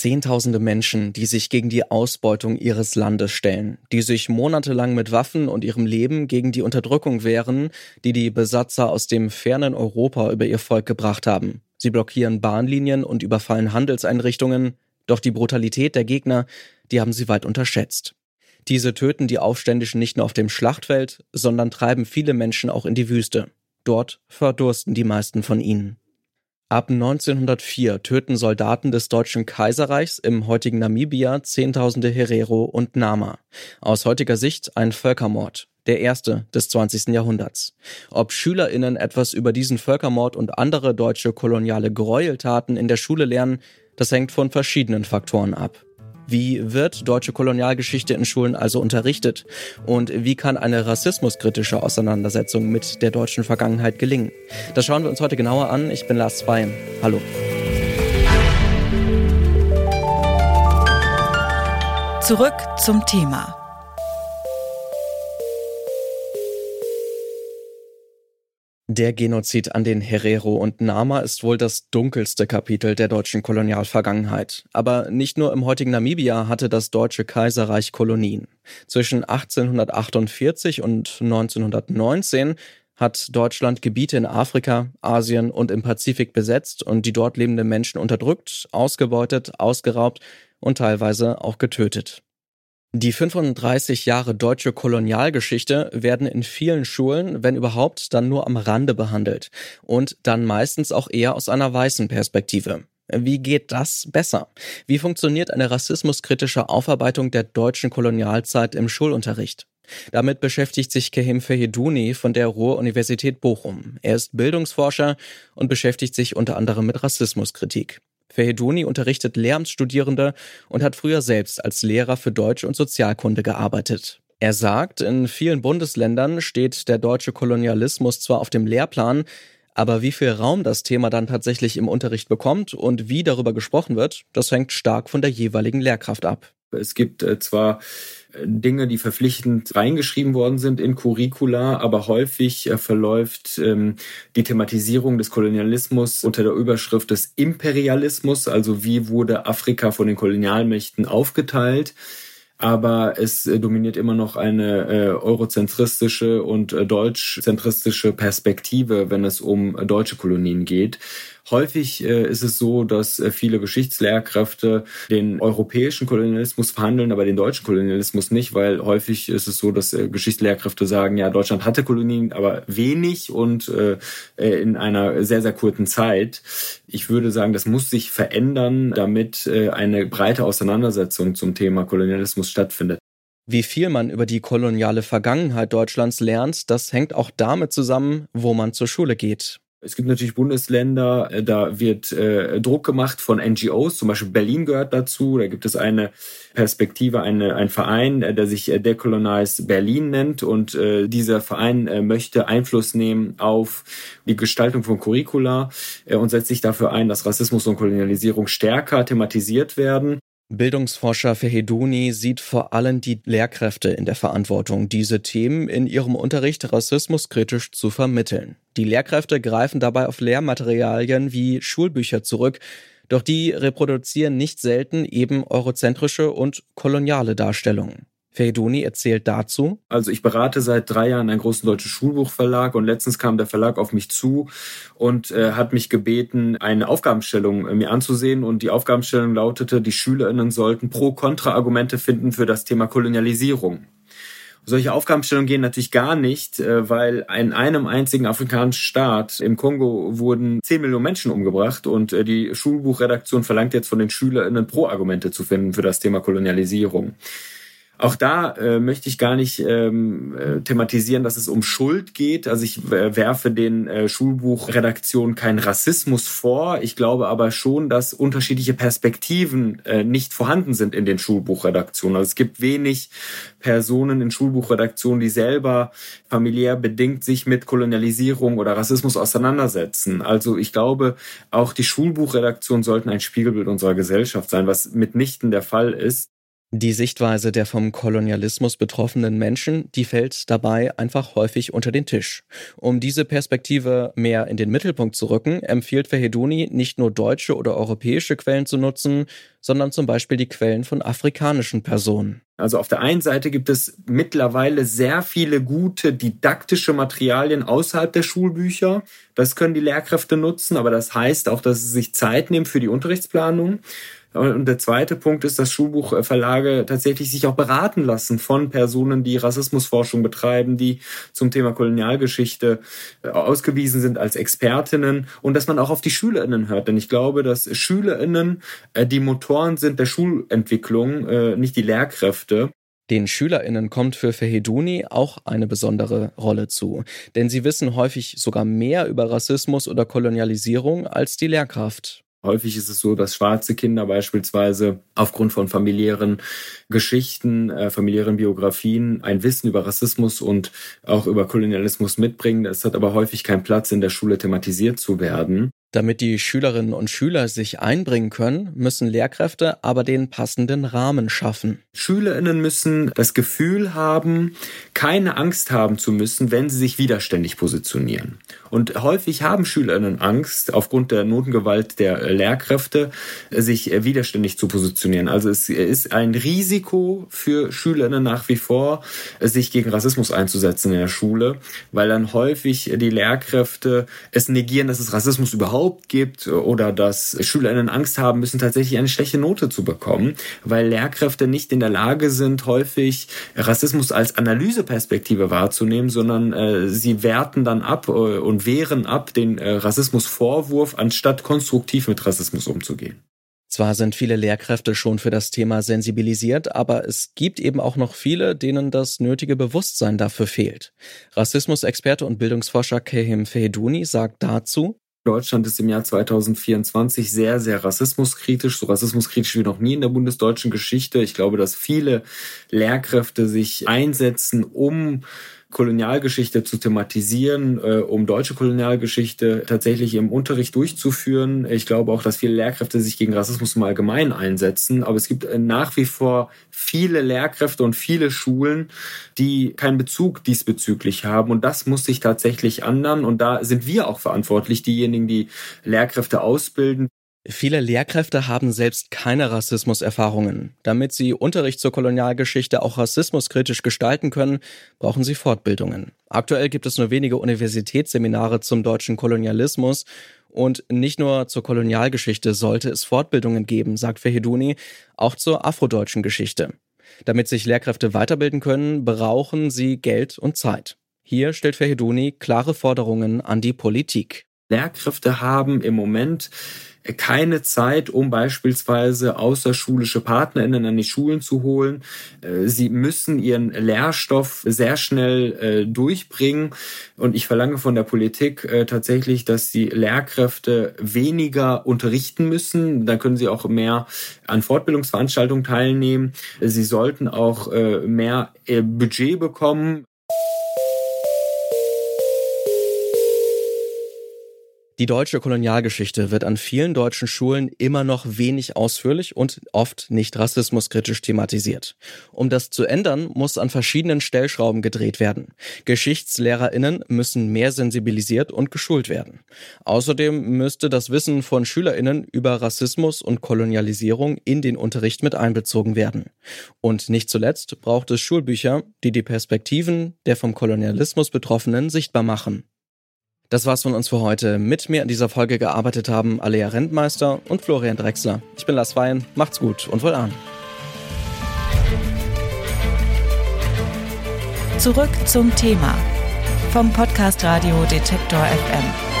Zehntausende Menschen, die sich gegen die Ausbeutung ihres Landes stellen, die sich monatelang mit Waffen und ihrem Leben gegen die Unterdrückung wehren, die die Besatzer aus dem fernen Europa über ihr Volk gebracht haben. Sie blockieren Bahnlinien und überfallen Handelseinrichtungen, doch die Brutalität der Gegner, die haben sie weit unterschätzt. Diese töten die Aufständischen nicht nur auf dem Schlachtfeld, sondern treiben viele Menschen auch in die Wüste. Dort verdursten die meisten von ihnen. Ab 1904 töten Soldaten des Deutschen Kaiserreichs im heutigen Namibia Zehntausende Herero und Nama. Aus heutiger Sicht ein Völkermord, der erste des 20. Jahrhunderts. Ob SchülerInnen etwas über diesen Völkermord und andere deutsche koloniale Gräueltaten in der Schule lernen, das hängt von verschiedenen Faktoren ab. Wie wird deutsche Kolonialgeschichte in Schulen also unterrichtet? Und wie kann eine rassismuskritische Auseinandersetzung mit der deutschen Vergangenheit gelingen? Das schauen wir uns heute genauer an. Ich bin Lars Zweien. Hallo. Zurück zum Thema. Der Genozid an den Herero und Nama ist wohl das dunkelste Kapitel der deutschen Kolonialvergangenheit. Aber nicht nur im heutigen Namibia hatte das Deutsche Kaiserreich Kolonien. Zwischen 1848 und 1919 hat Deutschland Gebiete in Afrika, Asien und im Pazifik besetzt und die dort lebenden Menschen unterdrückt, ausgebeutet, ausgeraubt und teilweise auch getötet. Die 35 Jahre deutsche Kolonialgeschichte werden in vielen Schulen, wenn überhaupt, dann nur am Rande behandelt und dann meistens auch eher aus einer weißen Perspektive. Wie geht das besser? Wie funktioniert eine rassismuskritische Aufarbeitung der deutschen Kolonialzeit im Schulunterricht? Damit beschäftigt sich Kehim Feheduni von der Ruhr-Universität Bochum. Er ist Bildungsforscher und beschäftigt sich unter anderem mit Rassismuskritik. Feheduni unterrichtet Lehramtsstudierende und hat früher selbst als Lehrer für Deutsch und Sozialkunde gearbeitet. Er sagt, in vielen Bundesländern steht der deutsche Kolonialismus zwar auf dem Lehrplan, aber wie viel Raum das Thema dann tatsächlich im Unterricht bekommt und wie darüber gesprochen wird, das hängt stark von der jeweiligen Lehrkraft ab. Es gibt äh, zwar Dinge, die verpflichtend reingeschrieben worden sind in Curricula, aber häufig äh, verläuft ähm, die Thematisierung des Kolonialismus unter der Überschrift des Imperialismus, also wie wurde Afrika von den Kolonialmächten aufgeteilt aber es äh, dominiert immer noch eine äh, eurozentristische und äh, deutschzentristische Perspektive, wenn es um äh, deutsche Kolonien geht. Häufig äh, ist es so, dass äh, viele Geschichtslehrkräfte den europäischen Kolonialismus verhandeln, aber den deutschen Kolonialismus nicht, weil häufig ist es so, dass äh, Geschichtslehrkräfte sagen, ja, Deutschland hatte Kolonien, aber wenig und in einer sehr, sehr kurzen Zeit. Ich würde sagen, das muss sich verändern, damit eine breite Auseinandersetzung zum Thema Kolonialismus stattfindet. Wie viel man über die koloniale Vergangenheit Deutschlands lernt, das hängt auch damit zusammen, wo man zur Schule geht. Es gibt natürlich Bundesländer, äh, da wird äh, Druck gemacht von NGOs, zum Beispiel Berlin gehört dazu. Da gibt es eine Perspektive, eine, ein Verein, äh, der sich äh, Decolonize Berlin nennt. Und äh, dieser Verein äh, möchte Einfluss nehmen auf die Gestaltung von Curricula und setzt sich dafür ein, dass Rassismus und Kolonialisierung stärker thematisiert werden. Bildungsforscher Feheduni sieht vor allem die Lehrkräfte in der Verantwortung, diese Themen in ihrem Unterricht rassismuskritisch zu vermitteln. Die Lehrkräfte greifen dabei auf Lehrmaterialien wie Schulbücher zurück, doch die reproduzieren nicht selten eben eurozentrische und koloniale Darstellungen. Feriduni erzählt dazu. Also ich berate seit drei Jahren einen großen deutschen Schulbuchverlag und letztens kam der Verlag auf mich zu und äh, hat mich gebeten, eine Aufgabenstellung äh, mir anzusehen und die Aufgabenstellung lautete, die SchülerInnen sollten Pro-Kontra-Argumente finden für das Thema Kolonialisierung. Solche Aufgabenstellungen gehen natürlich gar nicht, äh, weil in einem einzigen afrikanischen Staat im Kongo wurden 10 Millionen Menschen umgebracht und äh, die Schulbuchredaktion verlangt jetzt von den SchülerInnen Pro-Argumente zu finden für das Thema Kolonialisierung. Auch da äh, möchte ich gar nicht ähm, äh, thematisieren, dass es um Schuld geht. Also ich äh, werfe den äh, Schulbuchredaktionen keinen Rassismus vor. Ich glaube aber schon, dass unterschiedliche Perspektiven äh, nicht vorhanden sind in den Schulbuchredaktionen. Also es gibt wenig Personen in Schulbuchredaktionen, die selber familiär bedingt sich mit Kolonialisierung oder Rassismus auseinandersetzen. Also ich glaube, auch die Schulbuchredaktionen sollten ein Spiegelbild unserer Gesellschaft sein, was mitnichten der Fall ist. Die Sichtweise der vom Kolonialismus betroffenen Menschen, die fällt dabei einfach häufig unter den Tisch. Um diese Perspektive mehr in den Mittelpunkt zu rücken, empfiehlt Verheduni nicht nur deutsche oder europäische Quellen zu nutzen, sondern zum Beispiel die Quellen von afrikanischen Personen. Also auf der einen Seite gibt es mittlerweile sehr viele gute didaktische Materialien außerhalb der Schulbücher. Das können die Lehrkräfte nutzen, aber das heißt auch, dass sie sich Zeit nehmen für die Unterrichtsplanung. Und der zweite Punkt ist, dass Schulbuchverlage tatsächlich sich auch beraten lassen von Personen, die Rassismusforschung betreiben, die zum Thema Kolonialgeschichte äh, ausgewiesen sind als Expertinnen und dass man auch auf die Schülerinnen hört. Denn ich glaube, dass Schülerinnen äh, die Motoren sind der Schulentwicklung, äh, nicht die Lehrkräfte. Den SchülerInnen kommt für Feheduni auch eine besondere Rolle zu, denn sie wissen häufig sogar mehr über Rassismus oder Kolonialisierung als die Lehrkraft. Häufig ist es so, dass schwarze Kinder beispielsweise aufgrund von familiären Geschichten, äh, familiären Biografien ein Wissen über Rassismus und auch über Kolonialismus mitbringen. Es hat aber häufig keinen Platz in der Schule thematisiert zu werden. Damit die Schülerinnen und Schüler sich einbringen können, müssen Lehrkräfte aber den passenden Rahmen schaffen. Schülerinnen müssen das Gefühl haben, keine Angst haben zu müssen, wenn sie sich widerständig positionieren. Und häufig haben Schülerinnen Angst, aufgrund der Notengewalt der Lehrkräfte, sich widerständig zu positionieren. Also es ist ein Risiko für Schülerinnen nach wie vor, sich gegen Rassismus einzusetzen in der Schule, weil dann häufig die Lehrkräfte es negieren, dass es Rassismus überhaupt gibt oder dass SchülerInnen Angst haben müssen, tatsächlich eine schlechte Note zu bekommen, weil Lehrkräfte nicht in der Lage sind, häufig Rassismus als Analyseperspektive wahrzunehmen, sondern äh, sie werten dann ab äh, und wehren ab den äh, Rassismusvorwurf, anstatt konstruktiv mit Rassismus umzugehen. Zwar sind viele Lehrkräfte schon für das Thema sensibilisiert, aber es gibt eben auch noch viele, denen das nötige Bewusstsein dafür fehlt. Rassismusexperte und Bildungsforscher Kehim Feheduni sagt dazu, Deutschland ist im Jahr 2024 sehr, sehr rassismuskritisch, so rassismuskritisch wie noch nie in der bundesdeutschen Geschichte. Ich glaube, dass viele Lehrkräfte sich einsetzen, um Kolonialgeschichte zu thematisieren, äh, um deutsche Kolonialgeschichte tatsächlich im Unterricht durchzuführen. Ich glaube auch, dass viele Lehrkräfte sich gegen Rassismus im Allgemeinen einsetzen. Aber es gibt äh, nach wie vor viele Lehrkräfte und viele Schulen, die keinen Bezug diesbezüglich haben. Und das muss sich tatsächlich ändern. Und da sind wir auch verantwortlich, diejenigen, die Lehrkräfte ausbilden. Viele Lehrkräfte haben selbst keine Rassismuserfahrungen. Damit sie Unterricht zur Kolonialgeschichte auch rassismuskritisch gestalten können, brauchen sie Fortbildungen. Aktuell gibt es nur wenige Universitätsseminare zum deutschen Kolonialismus und nicht nur zur Kolonialgeschichte sollte es Fortbildungen geben, sagt Feheduni, auch zur afrodeutschen Geschichte. Damit sich Lehrkräfte weiterbilden können, brauchen sie Geld und Zeit. Hier stellt Feheduni klare Forderungen an die Politik. Lehrkräfte haben im Moment keine Zeit, um beispielsweise außerschulische PartnerInnen an die Schulen zu holen. Äh, sie müssen ihren Lehrstoff sehr schnell äh, durchbringen. Und ich verlange von der Politik äh, tatsächlich, dass die Lehrkräfte weniger unterrichten müssen. Dann können sie auch mehr an Fortbildungsveranstaltungen teilnehmen. Sie sollten auch mehr Budget bekommen. Die deutsche Kolonialgeschichte wird an vielen deutschen Schulen immer noch wenig ausführlich und oft nicht rassismuskritisch thematisiert. Um das zu ändern, muss an verschiedenen Stellschrauben gedreht werden. Geschichtslehrerinnen müssen mehr sensibilisiert und geschult werden. Außerdem müsste das Wissen von Schülerinnen über Rassismus und Kolonialisierung in den Unterricht mit einbezogen werden. Und nicht zuletzt braucht es Schulbücher, die die Perspektiven der vom Kolonialismus Betroffenen sichtbar machen. Das war's von uns für heute. Mit mir an dieser Folge gearbeitet haben Alea Rentmeister und Florian Drexler. Ich bin Lars Wein. Macht's gut und wohl an. Zurück zum Thema vom Podcast Radio Detektor FM.